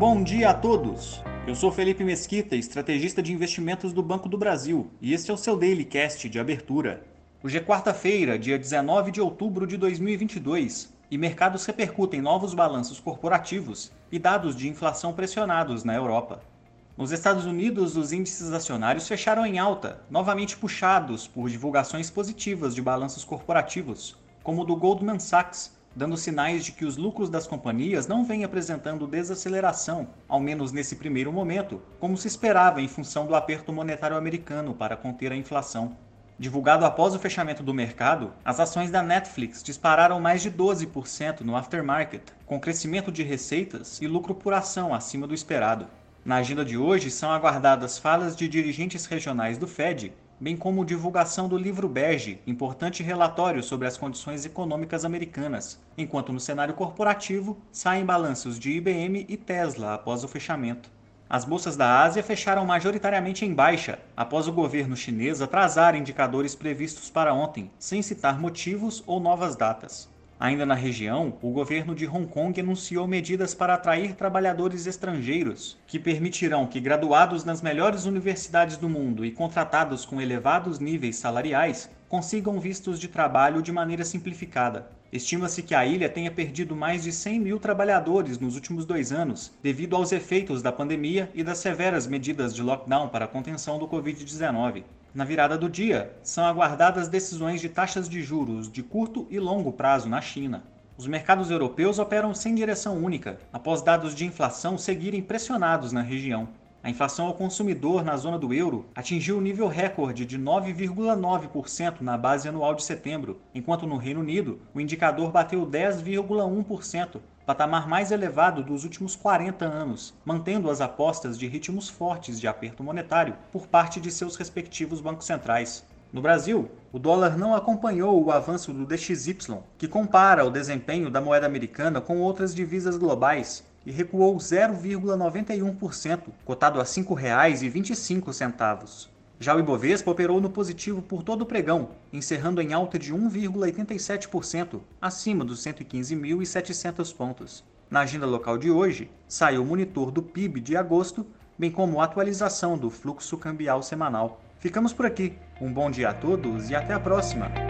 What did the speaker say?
Bom dia a todos! Eu sou Felipe Mesquita, estrategista de investimentos do Banco do Brasil, e este é o seu Daily Cast de abertura. Hoje é quarta-feira, dia 19 de outubro de 2022, e mercados repercutem novos balanços corporativos e dados de inflação pressionados na Europa. Nos Estados Unidos, os índices acionários fecharam em alta, novamente puxados por divulgações positivas de balanços corporativos, como o do Goldman Sachs, dando sinais de que os lucros das companhias não vêm apresentando desaceleração, ao menos nesse primeiro momento, como se esperava em função do aperto monetário americano para conter a inflação. Divulgado após o fechamento do mercado, as ações da Netflix dispararam mais de 12% no aftermarket, com crescimento de receitas e lucro por ação acima do esperado. Na agenda de hoje são aguardadas falas de dirigentes regionais do Fed, bem como divulgação do livro Bege, importante relatório sobre as condições econômicas americanas, enquanto no cenário corporativo saem balanços de IBM e Tesla após o fechamento. As bolsas da Ásia fecharam majoritariamente em baixa, após o governo chinês atrasar indicadores previstos para ontem, sem citar motivos ou novas datas. Ainda na região, o governo de Hong Kong anunciou medidas para atrair trabalhadores estrangeiros, que permitirão que graduados nas melhores universidades do mundo e contratados com elevados níveis salariais consigam vistos de trabalho de maneira simplificada. Estima-se que a ilha tenha perdido mais de 100 mil trabalhadores nos últimos dois anos, devido aos efeitos da pandemia e das severas medidas de lockdown para a contenção do Covid-19. Na virada do dia, são aguardadas decisões de taxas de juros de curto e longo prazo na China. Os mercados europeus operam sem direção única, após dados de inflação seguirem pressionados na região. A inflação ao consumidor na zona do euro atingiu o nível recorde de 9,9% na base anual de setembro, enquanto no Reino Unido o indicador bateu 10,1%, patamar mais elevado dos últimos 40 anos, mantendo as apostas de ritmos fortes de aperto monetário por parte de seus respectivos bancos centrais. No Brasil, o dólar não acompanhou o avanço do DXY, que compara o desempenho da moeda americana com outras divisas globais, e recuou 0,91%, cotado a R$ 5,25. Já o Ibovespa operou no positivo por todo o pregão, encerrando em alta de 1,87%, acima dos 115.700 pontos. Na agenda local de hoje, saiu o monitor do PIB de agosto, bem como a atualização do fluxo cambial semanal. Ficamos por aqui. Um bom dia a todos e até a próxima!